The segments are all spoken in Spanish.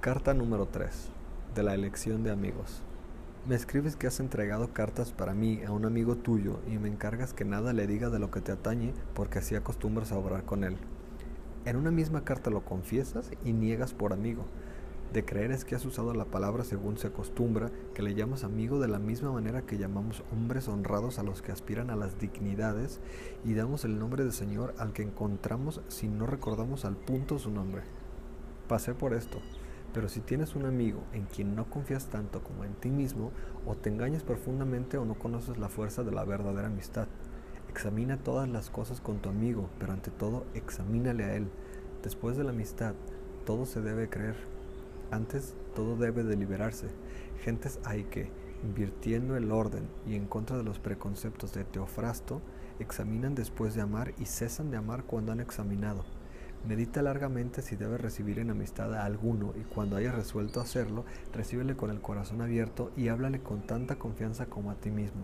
Carta número 3. De la elección de amigos. Me escribes que has entregado cartas para mí a un amigo tuyo y me encargas que nada le diga de lo que te atañe porque así acostumbras a obrar con él. En una misma carta lo confiesas y niegas por amigo. De creer es que has usado la palabra según se acostumbra, que le llamas amigo de la misma manera que llamamos hombres honrados a los que aspiran a las dignidades y damos el nombre de Señor al que encontramos si no recordamos al punto su nombre. Pasé por esto pero si tienes un amigo en quien no confías tanto como en ti mismo, o te engañas profundamente o no conoces la fuerza de la verdadera amistad. Examina todas las cosas con tu amigo, pero ante todo examínale a él. Después de la amistad, todo se debe creer. Antes, todo debe deliberarse. Gentes hay que, invirtiendo el orden y en contra de los preconceptos de Teofrasto, examinan después de amar y cesan de amar cuando han examinado. Medita largamente si debes recibir en amistad a alguno y cuando hayas resuelto hacerlo, recíbele con el corazón abierto y háblale con tanta confianza como a ti mismo.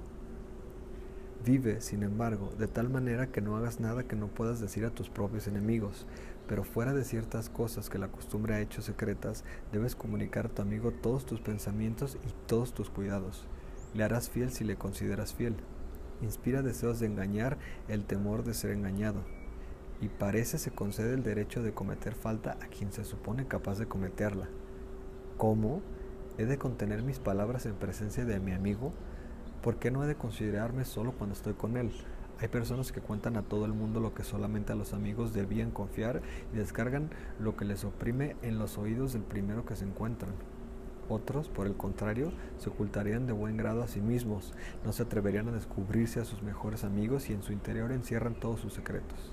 Vive, sin embargo, de tal manera que no hagas nada que no puedas decir a tus propios enemigos, pero fuera de ciertas cosas que la costumbre ha hecho secretas, debes comunicar a tu amigo todos tus pensamientos y todos tus cuidados. Le harás fiel si le consideras fiel. Inspira deseos de engañar el temor de ser engañado y parece se concede el derecho de cometer falta a quien se supone capaz de cometerla. ¿Cómo? ¿He de contener mis palabras en presencia de mi amigo? ¿Por qué no he de considerarme solo cuando estoy con él? Hay personas que cuentan a todo el mundo lo que solamente a los amigos debían confiar y descargan lo que les oprime en los oídos del primero que se encuentran. Otros, por el contrario, se ocultarían de buen grado a sí mismos, no se atreverían a descubrirse a sus mejores amigos y en su interior encierran todos sus secretos.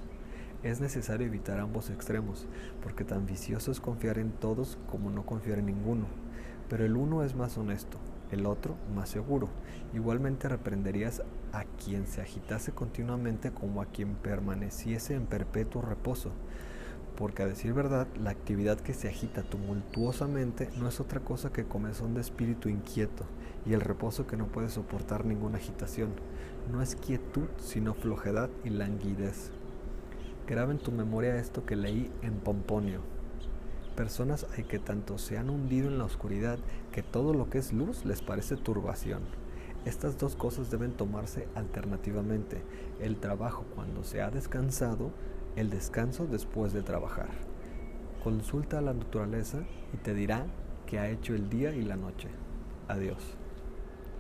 Es necesario evitar ambos extremos, porque tan vicioso es confiar en todos como no confiar en ninguno. Pero el uno es más honesto, el otro más seguro. Igualmente reprenderías a quien se agitase continuamente como a quien permaneciese en perpetuo reposo. Porque a decir verdad, la actividad que se agita tumultuosamente no es otra cosa que comezón de espíritu inquieto, y el reposo que no puede soportar ninguna agitación. No es quietud, sino flojedad y languidez. Graba en tu memoria esto que leí en Pomponio. Personas hay que tanto se han hundido en la oscuridad que todo lo que es luz les parece turbación. Estas dos cosas deben tomarse alternativamente, el trabajo cuando se ha descansado, el descanso después de trabajar. Consulta a la naturaleza y te dirá que ha hecho el día y la noche. Adiós.